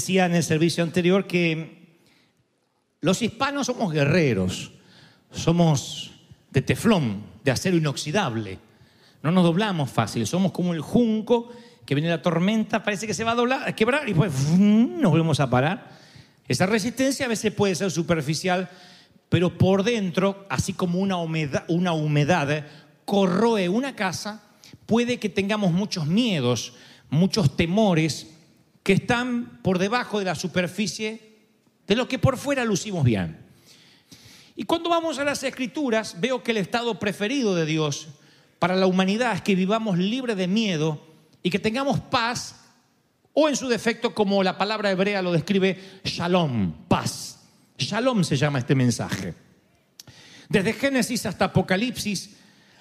Decía en el servicio anterior que los hispanos somos guerreros, somos de teflón, de acero inoxidable. No nos doblamos fácil, somos como el junco que viene la tormenta, parece que se va a doblar, a quebrar y pues nos volvemos a parar. Esa resistencia a veces puede ser superficial, pero por dentro, así como una humedad, una humedad corroe una casa, puede que tengamos muchos miedos, muchos temores que están por debajo de la superficie de lo que por fuera lucimos bien. Y cuando vamos a las escrituras, veo que el estado preferido de Dios para la humanidad es que vivamos libres de miedo y que tengamos paz, o en su defecto, como la palabra hebrea lo describe, shalom, paz. Shalom se llama este mensaje. Desde Génesis hasta Apocalipsis,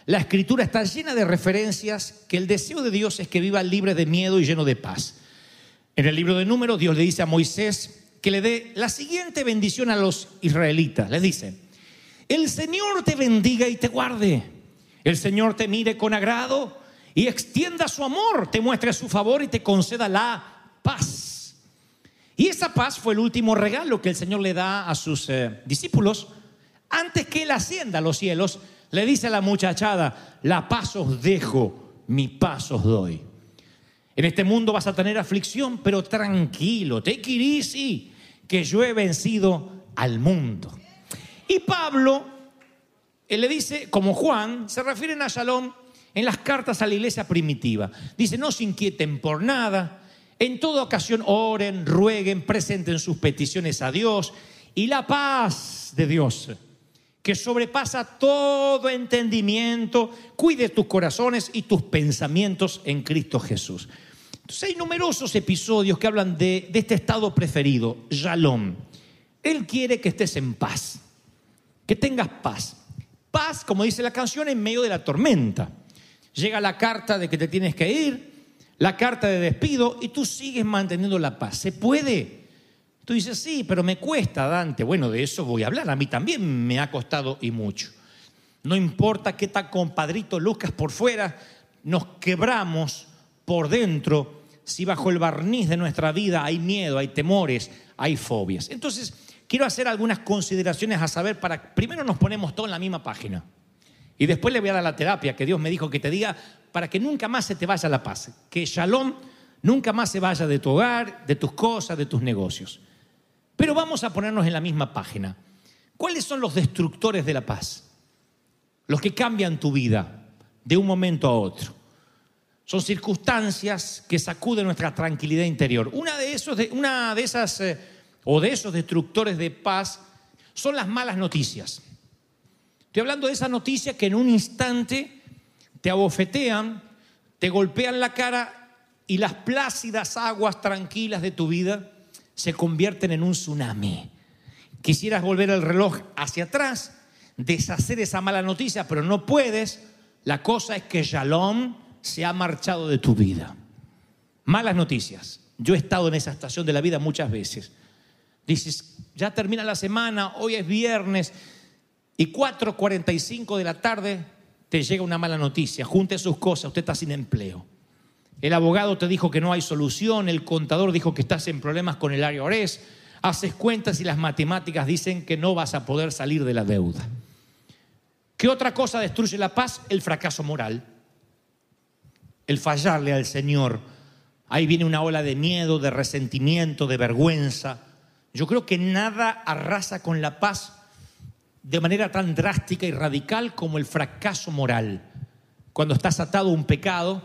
la escritura está llena de referencias que el deseo de Dios es que viva libre de miedo y lleno de paz. En el libro de Números, Dios le dice a Moisés que le dé la siguiente bendición a los israelitas. Les dice, el Señor te bendiga y te guarde. El Señor te mire con agrado y extienda su amor, te muestre su favor y te conceda la paz. Y esa paz fue el último regalo que el Señor le da a sus eh, discípulos. Antes que él ascienda a los cielos, le dice a la muchachada, la paz os dejo, mi paz os doy. En este mundo vas a tener aflicción, pero tranquilo, it easy, que yo he vencido al mundo. Y Pablo, él le dice, como Juan, se refieren a Shalom en las cartas a la iglesia primitiva. Dice, no se inquieten por nada, en toda ocasión oren, rueguen, presenten sus peticiones a Dios y la paz de Dios, que sobrepasa todo entendimiento, cuide tus corazones y tus pensamientos en Cristo Jesús. Entonces hay numerosos episodios que hablan de, este estado preferido, Shalom. Él quiere que estés en paz, que tengas paz. Paz, como dice la canción, en medio de la tormenta. Llega la carta de que te tienes que ir, la carta de despido y tú sigues manteniendo la paz. ¿Se puede? Tú dices, sí, pero me cuesta, Dante. Bueno, de eso voy a hablar. A mí también me ha costado y mucho. No importa qué tan compadrito Lucas por fuera, nos quebramos por dentro si bajo el barniz de nuestra vida hay miedo, hay temores, hay fobias. Entonces, quiero hacer algunas consideraciones a saber para, primero nos ponemos todos en la misma página. Y después le voy a dar la terapia que Dios me dijo que te diga para que nunca más se te vaya la paz. Que Shalom nunca más se vaya de tu hogar, de tus cosas, de tus negocios. Pero vamos a ponernos en la misma página. ¿Cuáles son los destructores de la paz? Los que cambian tu vida de un momento a otro. Son circunstancias que sacuden nuestra tranquilidad interior. Una de, esos, una de esas eh, o de esos destructores de paz son las malas noticias. Estoy hablando de esa noticia que en un instante te abofetean, te golpean la cara y las plácidas aguas tranquilas de tu vida se convierten en un tsunami. Quisieras volver el reloj hacia atrás, deshacer esa mala noticia, pero no puedes. La cosa es que Shalom se ha marchado de tu vida. Malas noticias. Yo he estado en esa estación de la vida muchas veces. Dices, ya termina la semana, hoy es viernes, y 4.45 de la tarde te llega una mala noticia. Junte sus cosas, usted está sin empleo. El abogado te dijo que no hay solución, el contador dijo que estás en problemas con el IRS, haces cuentas y las matemáticas dicen que no vas a poder salir de la deuda. ¿Qué otra cosa destruye la paz? El fracaso moral, el fallarle al Señor. Ahí viene una ola de miedo, de resentimiento, de vergüenza. Yo creo que nada arrasa con la paz de manera tan drástica y radical como el fracaso moral. Cuando estás atado a un pecado,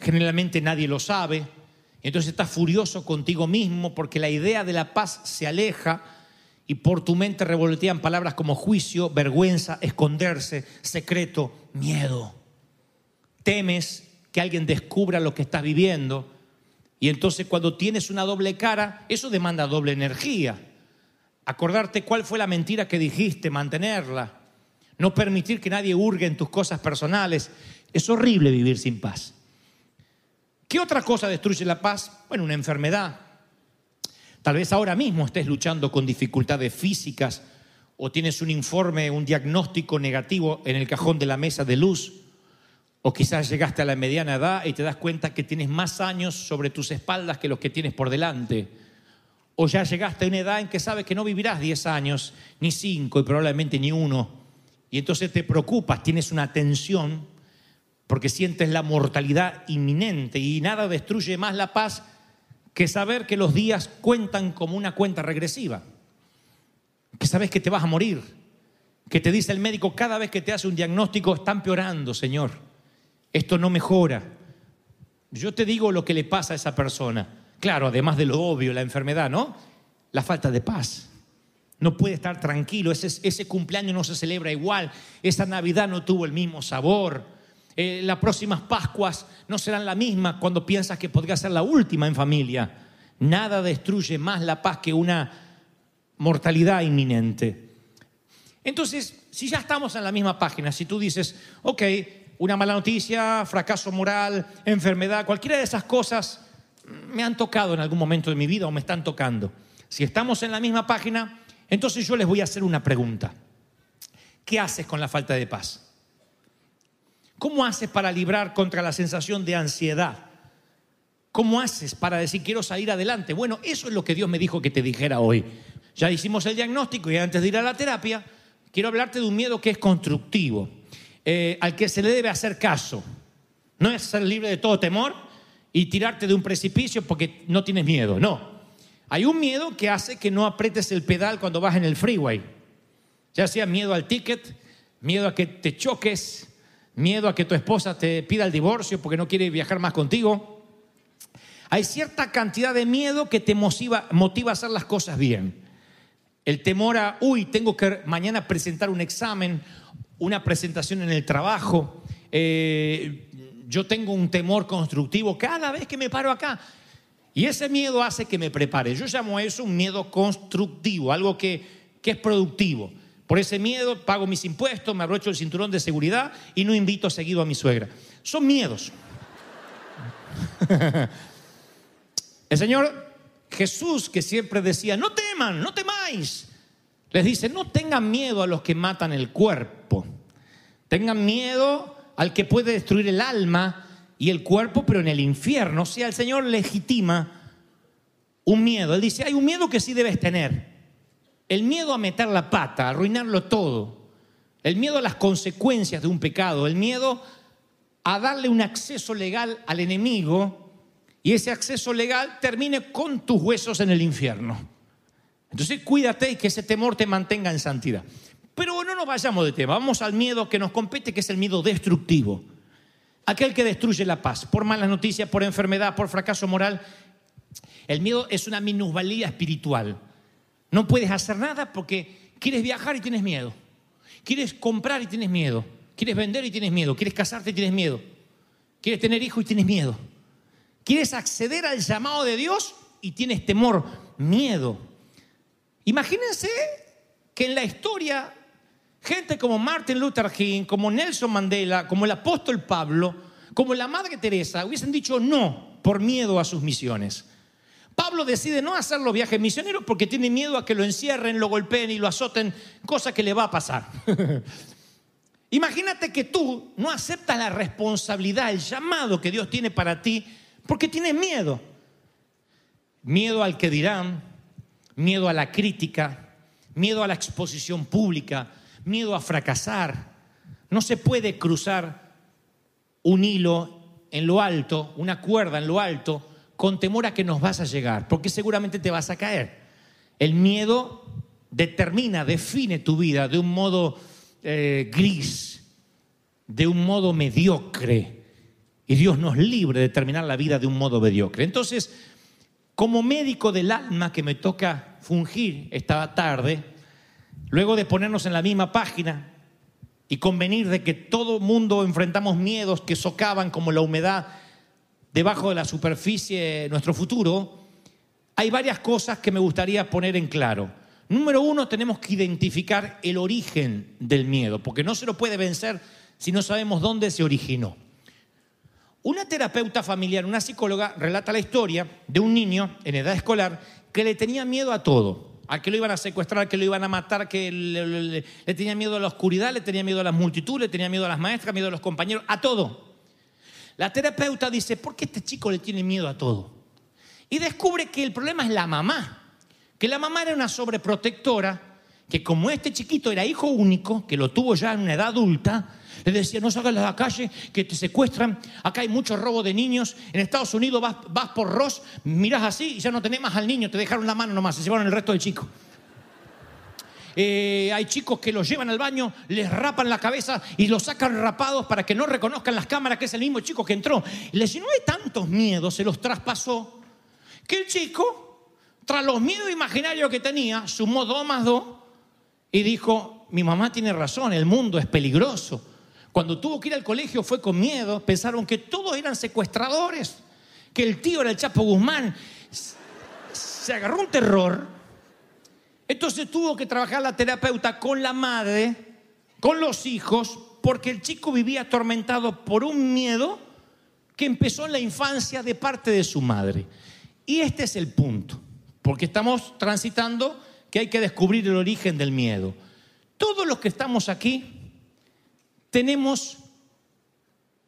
generalmente nadie lo sabe, entonces estás furioso contigo mismo porque la idea de la paz se aleja y por tu mente revolotean palabras como juicio, vergüenza, esconderse, secreto, miedo. Temes que alguien descubra lo que estás viviendo y entonces cuando tienes una doble cara, eso demanda doble energía. Acordarte cuál fue la mentira que dijiste, mantenerla. No permitir que nadie hurgue en tus cosas personales. Es horrible vivir sin paz. ¿Qué otra cosa destruye la paz? Bueno, una enfermedad. Tal vez ahora mismo estés luchando con dificultades físicas o tienes un informe, un diagnóstico negativo en el cajón de la mesa de luz. O quizás llegaste a la mediana edad y te das cuenta que tienes más años sobre tus espaldas que los que tienes por delante. O ya llegaste a una edad en que sabes que no vivirás 10 años, ni 5 y probablemente ni uno. Y entonces te preocupas, tienes una tensión porque sientes la mortalidad inminente y nada destruye más la paz que saber que los días cuentan como una cuenta regresiva, que sabes que te vas a morir, que te dice el médico cada vez que te hace un diagnóstico, está empeorando, Señor, esto no mejora. Yo te digo lo que le pasa a esa persona. Claro, además de lo obvio, la enfermedad, ¿no? La falta de paz. No puede estar tranquilo, ese, cumpleaños no se celebra igual, esa Navidad no tuvo el mismo sabor, eh, las próximas Pascuas no serán la misma cuando piensas que podría ser la última en familia. Nada destruye más la paz que una mortalidad inminente. Entonces, si ya estamos en la misma página, si tú dices, ok, una mala noticia, fracaso moral, enfermedad, cualquiera de esas cosas me han tocado en algún momento de mi vida o me están tocando. Si estamos en la misma página, entonces yo les voy a hacer una pregunta. ¿Qué haces con la falta de paz? ¿Cómo haces para librar contra la sensación de ansiedad? ¿Cómo haces para decir quiero salir adelante? Bueno, eso es lo que Dios me dijo que te dijera hoy. Ya hicimos el diagnóstico y antes de ir a la terapia, quiero hablarte de un miedo que es constructivo, eh, al que se le debe hacer caso. No es ser libre de todo temor y tirarte de un precipicio porque no tienes miedo, no. Hay un miedo que hace que no apretes el pedal cuando vas en el freeway. Ya sea miedo al ticket, miedo a que te choques, miedo a que tu esposa te pida el divorcio porque no quiere viajar más contigo. Hay cierta cantidad de miedo que te motiva, motiva a hacer las cosas bien. El temor a, uy, tengo que mañana presentar un examen, una presentación en el trabajo. Eh, yo tengo un temor constructivo cada vez que me paro acá. Y ese miedo hace que me prepare. Yo llamo a eso un miedo constructivo, algo que, que es productivo. Por ese miedo pago mis impuestos, me abrocho el cinturón de seguridad y no invito seguido a mi suegra. Son miedos. El Señor Jesús, que siempre decía, no teman, no temáis, les dice, no tengan miedo a los que matan el cuerpo. Tengan miedo al que puede destruir el alma y el cuerpo, pero en el infierno. O sea, el Señor legitima un miedo. Él dice, hay un miedo que sí debes tener. El miedo a meter la pata, a arruinarlo todo. El miedo a las consecuencias de un pecado. El miedo a darle un acceso legal al enemigo y ese acceso legal termine con tus huesos en el infierno. Entonces cuídate y que ese temor te mantenga en santidad. Pero no nos vayamos de tema, vamos al miedo que nos compete, que es el miedo destructivo. Aquel que destruye la paz, por malas noticias, por enfermedad, por fracaso moral. El miedo es una minusvalía espiritual. No puedes hacer nada porque quieres viajar y tienes miedo. Quieres comprar y tienes miedo. Quieres vender y tienes miedo. Quieres casarte y tienes miedo. Quieres tener hijos y tienes miedo. Quieres acceder al llamado de Dios y tienes temor, miedo. Imagínense que en la historia gente como Martin Luther King, como Nelson Mandela, como el apóstol Pablo, como la Madre Teresa hubiesen dicho no por miedo a sus misiones. Pablo decide no hacer los viajes misioneros porque tiene miedo a que lo encierren, lo golpeen y lo azoten, cosa que le va a pasar. Imagínate que tú no aceptas la responsabilidad, el llamado que Dios tiene para ti, porque tienes miedo. Miedo al que dirán, miedo a la crítica, miedo a la exposición pública, miedo a fracasar. No se puede cruzar un hilo en lo alto, una cuerda en lo alto, con temor a que nos vas a llegar, porque seguramente te vas a caer. El miedo determina, define tu vida de un modo eh, gris, de un modo mediocre. Y Dios nos libre de terminar la vida de un modo mediocre. Entonces, como médico del alma que me toca fungir esta tarde, luego de ponernos en la misma página y convenir de que todo mundo enfrentamos miedos que socavan como la humedad debajo de la superficie nuestro futuro, hay varias cosas que me gustaría poner en claro. Número uno, tenemos que identificar el origen del miedo, porque no se lo puede vencer si no sabemos dónde se originó. Una terapeuta familiar, una psicóloga, relata la historia de un niño en edad escolar que le tenía miedo a todo. A que lo iban a secuestrar, que lo iban a matar, que le tenía miedo a la oscuridad, le tenía miedo a las multitudes, le tenía miedo a las maestras, miedo a los compañeros, a todo. La terapeuta dice, ¿por qué este chico le tiene miedo a todo? Y descubre que el problema es la mamá, que la mamá era una sobreprotectora, que como este chiquito era hijo único, que lo tuvo ya en una edad adulta, le decía, no salgas a la calle, que te secuestran, acá hay mucho robo de niños, en Estados Unidos vas, vas por Ross, miras así y ya no tenés más al niño, te dejaron la mano nomás, se llevaron el resto del chico. Eh, hay chicos que los llevan al baño, les rapan la cabeza y los sacan rapados para que no reconozcan las cámaras que es el mismo chico que entró. Y le llenó de tantos miedos, se los traspasó, que el chico, tras los miedos imaginarios que tenía, sumó dos más dos y dijo, mi mamá tiene razón, el mundo es peligroso. Cuando tuvo que ir al colegio fue con miedo, pensaron que todos eran secuestradores, que el tío era el Chapo Guzmán. Se agarró un terror entonces tuvo que trabajar la terapeuta con la madre, con los hijos, porque el chico vivía atormentado por un miedo que empezó en la infancia de parte de su madre. Y este es el punto, porque estamos transitando que hay que descubrir el origen del miedo. Todos los que estamos aquí tenemos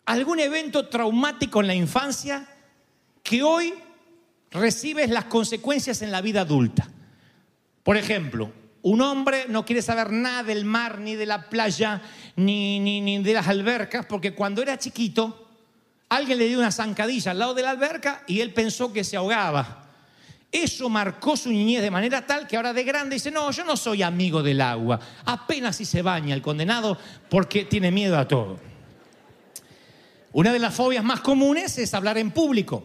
algún evento traumático en la infancia que hoy recibes las consecuencias en la vida adulta. Por ejemplo, un hombre no quiere saber nada del mar, ni de la playa, ni, ni, ni de las albercas, porque cuando era chiquito, alguien le dio una zancadilla al lado de la alberca y él pensó que se ahogaba. Eso marcó su niñez de manera tal que ahora de grande dice, no, yo no soy amigo del agua. Apenas si se baña el condenado porque tiene miedo a todo. Una de las fobias más comunes es hablar en público.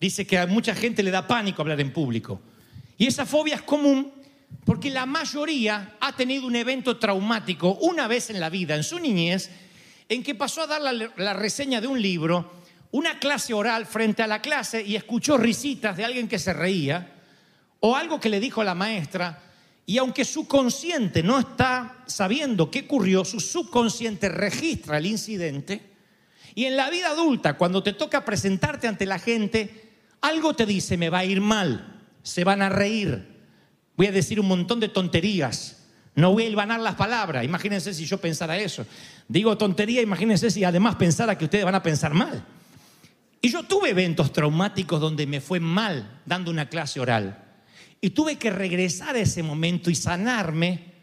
Dice que a mucha gente le da pánico hablar en público. Y esa fobia es común porque la mayoría ha tenido un evento traumático una vez en la vida, en su niñez, en que pasó a dar la, la reseña de un libro, una clase oral frente a la clase y escuchó risitas de alguien que se reía o algo que le dijo la maestra y aunque su consciente no está sabiendo qué ocurrió, su subconsciente registra el incidente y en la vida adulta, cuando te toca presentarte ante la gente, algo te dice, me va a ir mal, se van a reír, voy a decir un montón de tonterías, no voy a hilvanar las palabras. Imagínense si yo pensara eso. Digo tontería, imagínense si además pensara que ustedes van a pensar mal. Y yo tuve eventos traumáticos donde me fue mal dando una clase oral. Y tuve que regresar a ese momento y sanarme,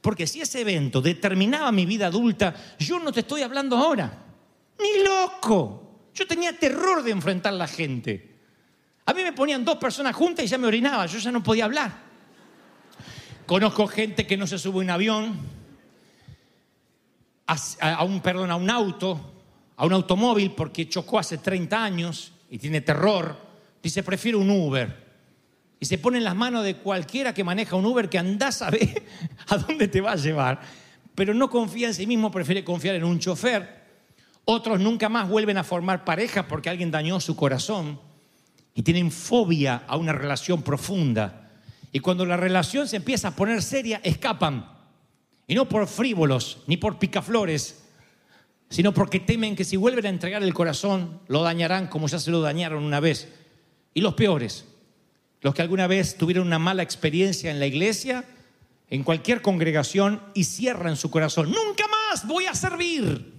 porque si ese evento determinaba mi vida adulta, yo no te estoy hablando ahora. Ni loco. Yo tenía terror de enfrentar a la gente. A mí me ponían dos personas juntas y ya me orinaba, yo ya no podía hablar. Conozco gente que no se sube a un avión, a, a un, perdón, a un auto, a un automóvil porque chocó hace 30 años y tiene terror. Dice, prefiero un Uber. Y se pone en las manos de cualquiera que maneja un Uber que andás a ver a dónde te va a llevar. Pero no confía en sí mismo, prefiere confiar en un chofer. Otros nunca más vuelven a formar pareja porque alguien dañó su corazón y tienen fobia a una relación profunda. Y cuando la relación se empieza a poner seria, escapan. Y no por frívolos ni por picaflores, sino porque temen que si vuelven a entregar el corazón, lo dañarán como ya se lo dañaron una vez. Y los peores, los que alguna vez tuvieron una mala experiencia en la iglesia, en cualquier congregación, y cierran su corazón. Nunca más voy a servir.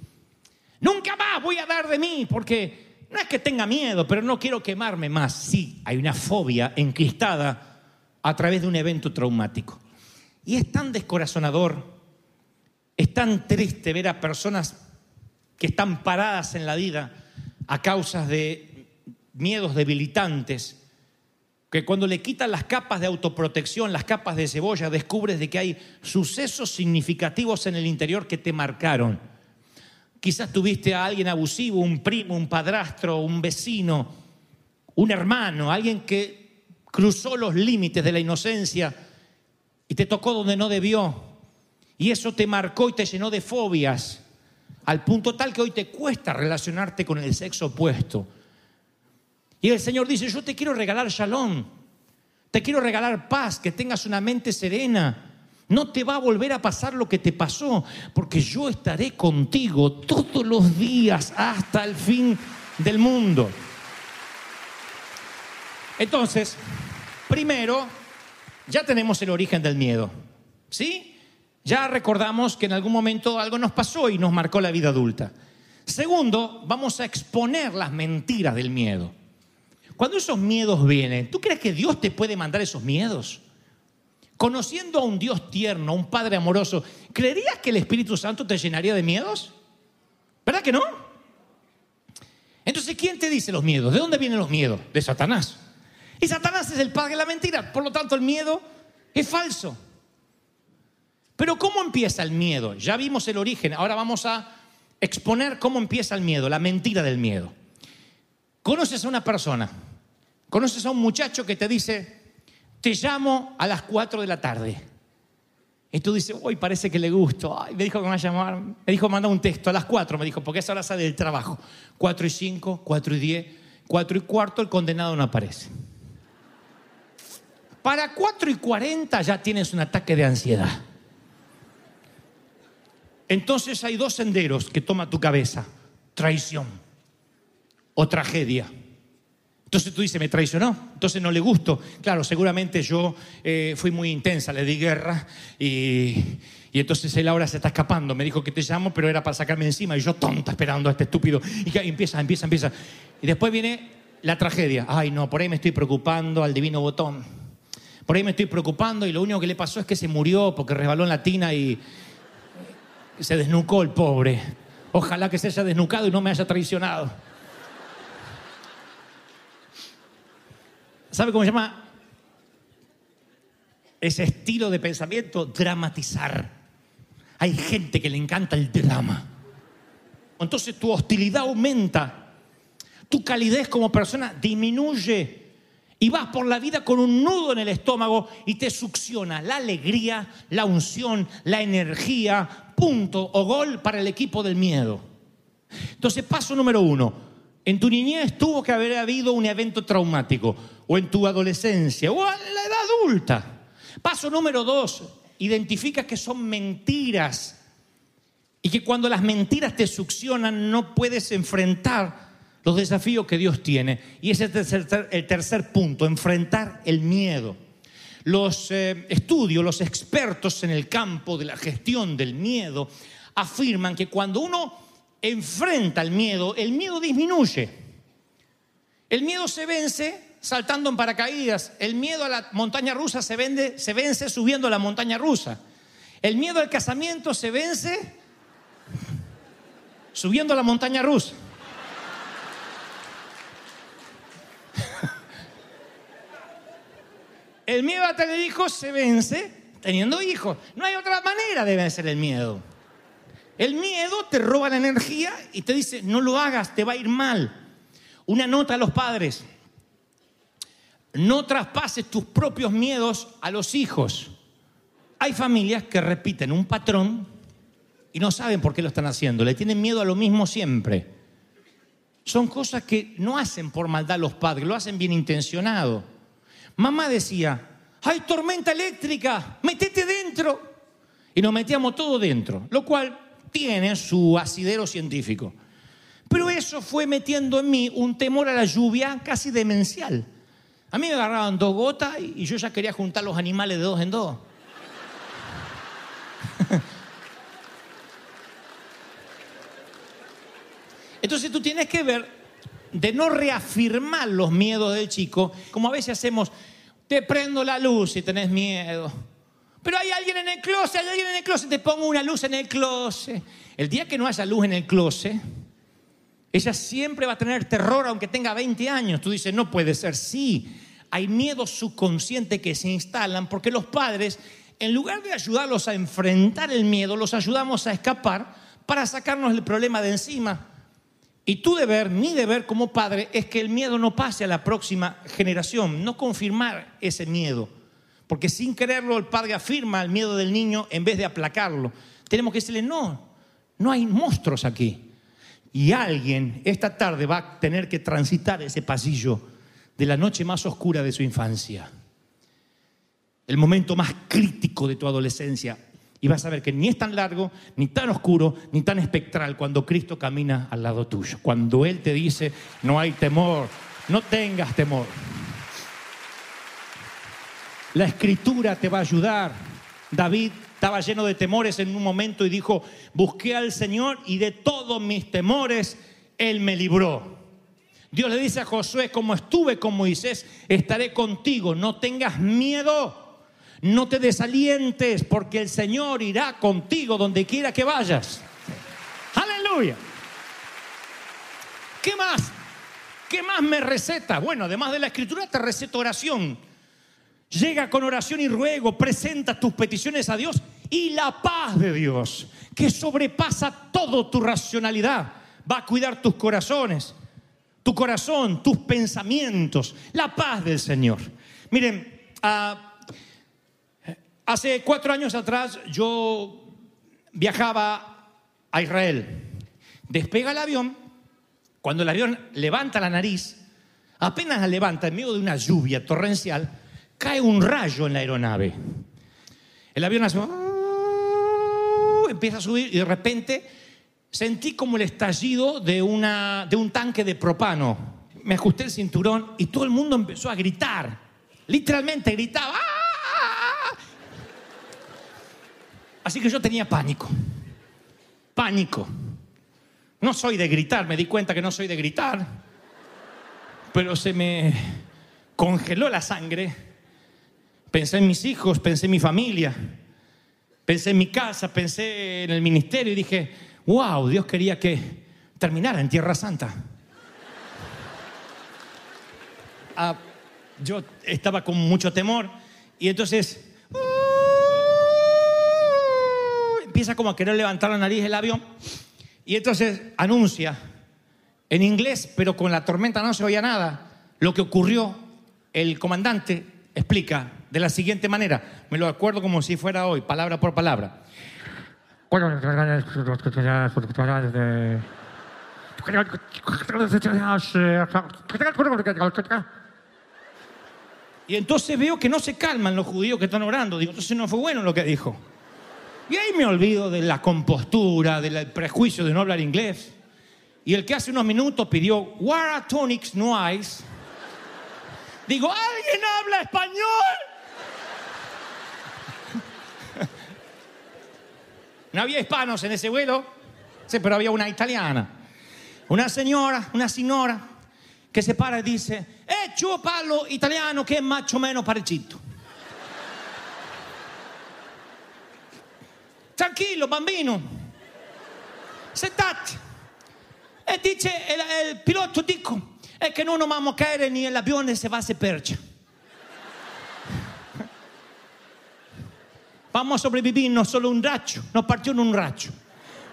Nunca más voy a dar de mí, porque no es que tenga miedo, pero no quiero quemarme más. Sí, hay una fobia enquistada a través de un evento traumático. Y es tan descorazonador, es tan triste ver a personas que están paradas en la vida a causa de miedos debilitantes, que cuando le quitan las capas de autoprotección, las capas de cebolla, descubres de que hay sucesos significativos en el interior que te marcaron. Quizás tuviste a alguien abusivo, un primo, un padrastro, un vecino, un hermano, alguien que cruzó los límites de la inocencia y te tocó donde no debió. Y eso te marcó y te llenó de fobias, al punto tal que hoy te cuesta relacionarte con el sexo opuesto. Y el Señor dice, yo te quiero regalar shalom, te quiero regalar paz, que tengas una mente serena. No te va a volver a pasar lo que te pasó, porque yo estaré contigo todos los días hasta el fin del mundo. Entonces, primero, ya tenemos el origen del miedo. ¿Sí? Ya recordamos que en algún momento algo nos pasó y nos marcó la vida adulta. Segundo, vamos a exponer las mentiras del miedo. Cuando esos miedos vienen, ¿tú crees que Dios te puede mandar esos miedos? Conociendo a un Dios tierno, a un Padre amoroso, ¿creerías que el Espíritu Santo te llenaría de miedos? ¿Verdad que no? Entonces, ¿quién te dice los miedos? ¿De dónde vienen los miedos? De Satanás. Y Satanás es el padre de la mentira, por lo tanto el miedo es falso. Pero ¿cómo empieza el miedo? Ya vimos el origen, ahora vamos a exponer cómo empieza el miedo, la mentira del miedo. Conoces a una persona, conoces a un muchacho que te dice, te llamo a las 4 de la tarde. Y tú dices, hoy parece que le gusto. Ay, me dijo que me va a llamar. Me dijo, manda un texto a las 4, me dijo, porque esa hora sale del trabajo. 4 y 5, 4 y 10, 4 y cuarto, el condenado no aparece. Para 4 y 40 ya tienes un ataque de ansiedad. Entonces hay dos senderos que toma tu cabeza. Traición o tragedia. Entonces tú dices, me traicionó, entonces no le gusto. Claro, seguramente yo eh, fui muy intensa, le di guerra y, y entonces él ahora se está escapando. Me dijo que te llamo, pero era para sacarme encima y yo tonta esperando a este estúpido. Y que empieza, empieza, empieza. Y después viene la tragedia. Ay, no, por ahí me estoy preocupando al divino botón. Por ahí me estoy preocupando y lo único que le pasó es que se murió porque resbaló en la tina y se desnucó el pobre. Ojalá que se haya desnucado y no me haya traicionado. ¿Sabe cómo se llama? Ese estilo de pensamiento, dramatizar. Hay gente que le encanta el drama. Entonces tu hostilidad aumenta, tu calidez como persona disminuye y vas por la vida con un nudo en el estómago y te succiona la alegría, la unción, la energía, punto o gol para el equipo del miedo. Entonces, paso número uno, en tu niñez tuvo que haber habido un evento traumático, o en tu adolescencia, o en la edad adulta. Paso número dos, identifica que son mentiras y que cuando las mentiras te succionan no puedes enfrentar los desafíos que Dios tiene. Y ese es el tercer, el tercer punto, enfrentar el miedo. Los eh, estudios, los expertos en el campo de la gestión del miedo afirman que cuando uno enfrenta el miedo, el miedo disminuye. El miedo se vence saltando en paracaídas. El miedo a la montaña rusa se, vende, se vence subiendo a la montaña rusa. El miedo al casamiento se vence subiendo a la montaña rusa. El miedo a tener hijos se vence teniendo hijos. No hay otra manera de vencer el miedo. El miedo te roba la energía y te dice, no lo hagas, te va a ir mal. Una nota a los padres. No traspases tus propios miedos a los hijos. Hay familias que repiten un patrón y no saben por qué lo están haciendo. Le tienen miedo a lo mismo siempre. Son cosas que no hacen por maldad los padres, lo hacen bien intencionado. Mamá decía, hay tormenta eléctrica, metete dentro. Y nos metíamos todo dentro, lo cual tiene su asidero científico. Pero eso fue metiendo en mí un temor a la lluvia casi demencial. A mí me agarraban dos gotas y yo ya quería juntar los animales de dos en dos. Entonces tú tienes que ver de no reafirmar los miedos del chico, como a veces hacemos, Te prendo la luz si tenés miedo. Pero hay alguien en el closet, hay alguien en el closet, te pongo una luz en el closet. El día que no haya luz en el closet, ella siempre va a tener terror aunque tenga 20 años. Tú dices, no puede ser. Sí, hay miedos subconscientes que se instalan porque los padres, en lugar de ayudarlos a enfrentar el miedo, los ayudamos a escapar para sacarnos el problema de encima. Y tu deber, mi deber como padre, es que el miedo no pase a la próxima generación, no confirmar ese miedo. Porque sin quererlo el padre afirma el miedo del niño en vez de aplacarlo. Tenemos que decirle, no, no hay monstruos aquí. Y alguien esta tarde va a tener que transitar ese pasillo de la noche más oscura de su infancia. El momento más crítico de tu adolescencia. Y vas a ver que ni es tan largo, ni tan oscuro, ni tan espectral cuando Cristo camina al lado tuyo. Cuando Él te dice, no hay temor, no tengas temor. La escritura te va a ayudar. David estaba lleno de temores en un momento y dijo, busqué al Señor y de todos mis temores Él me libró. Dios le dice a Josué, como estuve con Moisés, estaré contigo, no tengas miedo, no te desalientes, porque el Señor irá contigo donde quiera que vayas. Aleluya. ¿Qué más? ¿Qué más me receta? Bueno, además de la escritura, te receta oración. Llega con oración y ruego, presenta tus peticiones a Dios y la paz de Dios, que sobrepasa todo tu racionalidad, va a cuidar tus corazones, tu corazón, tus pensamientos, la paz del Señor. Miren, ah, hace cuatro años atrás yo viajaba a Israel. Despega el avión, cuando el avión levanta la nariz, apenas la levanta en medio de una lluvia torrencial, cae un rayo en la aeronave. El avión hace, empieza a subir y de repente sentí como el estallido de, de un tanque de propano. Me ajusté el cinturón y todo el mundo empezó a gritar. Literalmente gritaba. ¡Ah! Así que yo tenía pánico. Pánico. No soy de gritar, me di cuenta que no soy de gritar. Pero se me congeló la sangre Pensé en mis hijos, pensé en mi familia, pensé en mi casa, pensé en el ministerio y dije, wow, Dios quería que terminara en Tierra Santa. Ah, yo estaba con mucho temor y entonces uh, empieza como a querer levantar la nariz el avión y entonces anuncia en inglés, pero con la tormenta no se oía nada, lo que ocurrió, el comandante explica de la siguiente manera, me lo acuerdo como si fuera hoy, palabra por palabra. Y entonces veo que no se calman los judíos que están orando. Digo, entonces no fue bueno lo que dijo. Y ahí me olvido de la compostura, del prejuicio de no hablar inglés. Y el que hace unos minutos pidió, Where are tonics, no ice? Digo, ¿alguien habla español? No había hispanos en ese vuelo, pero había una italiana. Una señora, una señora, que se para y dice, eh, yo parlo italiano che è más o meno parecido. Tranquillo, bambino. Sentate. E dice il, il pilota, dico, è che non dobbiamo caere nell'avione se va se perce. Vamos a sobrevivir no solo un racho, nos partió en un racho.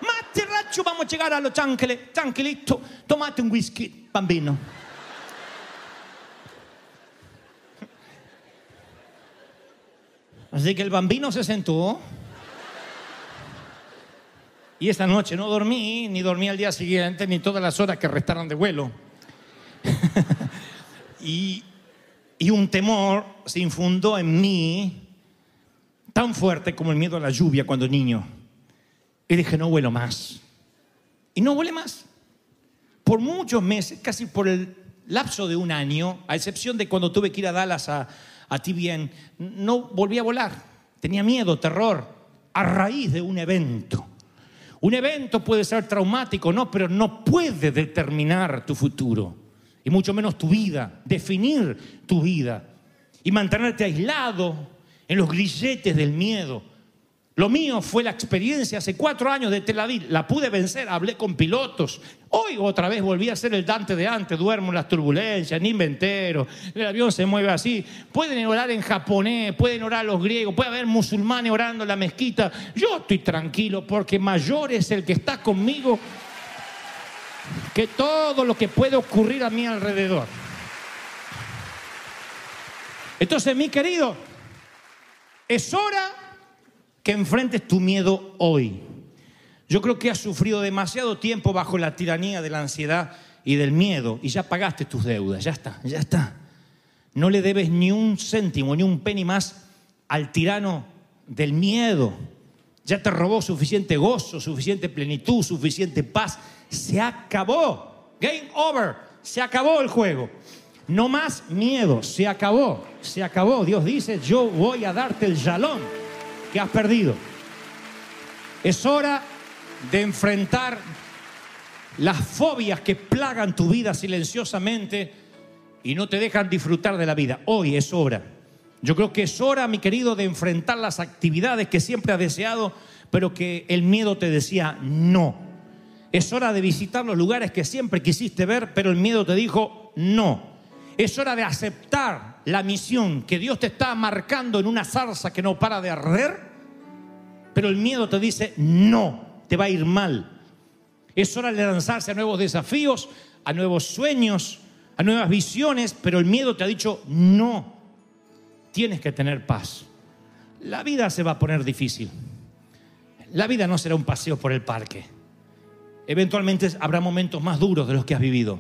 Más este racho vamos a llegar a los ángeles, tranquilito, tomate un whisky, bambino. Así que el bambino se sentó. Y esta noche no dormí, ni dormí al día siguiente, ni todas las horas que restaron de vuelo. y, un temor se infundó en mí tan fuerte como el miedo a la lluvia cuando niño. Y dije, no vuelo más. Y no vuelé más. Por muchos meses, casi por el lapso de un año, a excepción de cuando tuve que ir a Dallas a, a bien no volví a volar. Tenía miedo, terror, a raíz de un evento. Un evento puede ser traumático, no, pero no puede determinar tu futuro, y mucho menos tu vida, definir tu vida. y mantenerte aislado en los grilletes del miedo. Lo mío fue la experiencia hace cuatro años de Tel Aviv. La pude vencer, hablé con pilotos. Hoy otra vez volví a ser el Dante de antes. Duermo en las turbulencias, ni me entero. El avión se mueve así. Pueden orar en japonés, pueden orar los griegos, puede haber musulmanes orando en la mezquita. Yo estoy tranquilo porque mayor es el que está conmigo que todo lo que puede ocurrir a mi alrededor. Entonces, mi querido, es hora que enfrentes tu miedo hoy. Yo creo que has sufrido demasiado tiempo bajo la tiranía de la ansiedad y del miedo y ya pagaste tus deudas, ya está, ya está. No le debes ni un céntimo, ni un penny más al tirano del miedo. Ya te robó suficiente gozo, suficiente plenitud, suficiente paz. Se acabó. Game over. Se acabó el juego. No más miedo. Se acabó. Se acabó. Dios dice, yo voy a darte el shalom que has perdido. Es hora de enfrentar las fobias que plagan tu vida silenciosamente y no te dejan disfrutar de la vida. Hoy es hora. Yo creo que es hora, mi querido, de enfrentar las actividades que siempre has deseado, pero que el miedo te decía no. Es hora de visitar los lugares que siempre quisiste ver, pero el miedo te dijo no. Es hora de aceptar la misión que Dios te está marcando en una zarza que no para de arder, pero el miedo te dice no, te va a ir mal. Es hora de lanzarse a nuevos desafíos, a nuevos sueños, a nuevas visiones, pero el miedo te ha dicho no, tienes que tener paz. La vida se va a poner difícil. La vida no será un paseo por el parque. Eventualmente habrá momentos más duros de los que has vivido.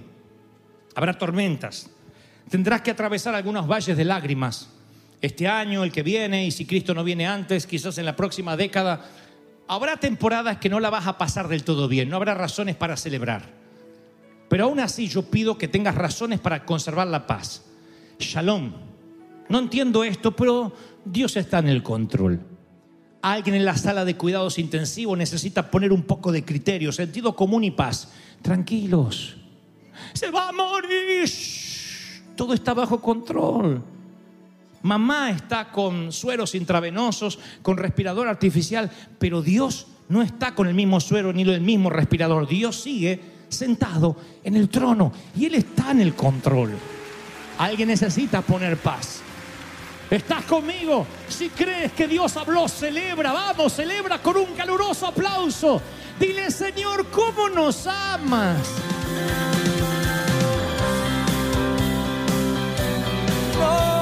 Habrá tormentas. Tendrás que atravesar algunos valles de lágrimas. Este año, el que viene, y si Cristo no viene antes, quizás en la próxima década, habrá temporadas que no la vas a pasar del todo bien. No habrá razones para celebrar. Pero aún así yo pido que tengas razones para conservar la paz. Shalom. No entiendo esto, pero Dios está en el control. Alguien en la sala de cuidados intensivos necesita poner un poco de criterio, sentido común y paz. Tranquilos. Se va a morir. Todo está bajo control. Mamá está con sueros intravenosos, con respirador artificial, pero Dios no está con el mismo suero ni el mismo respirador. Dios sigue sentado en el trono y Él está en el control. Alguien necesita poner paz. ¿Estás conmigo? Si crees que Dios habló, celebra, vamos, celebra con un caluroso aplauso. Dile, Señor, ¿cómo nos amas? Oh.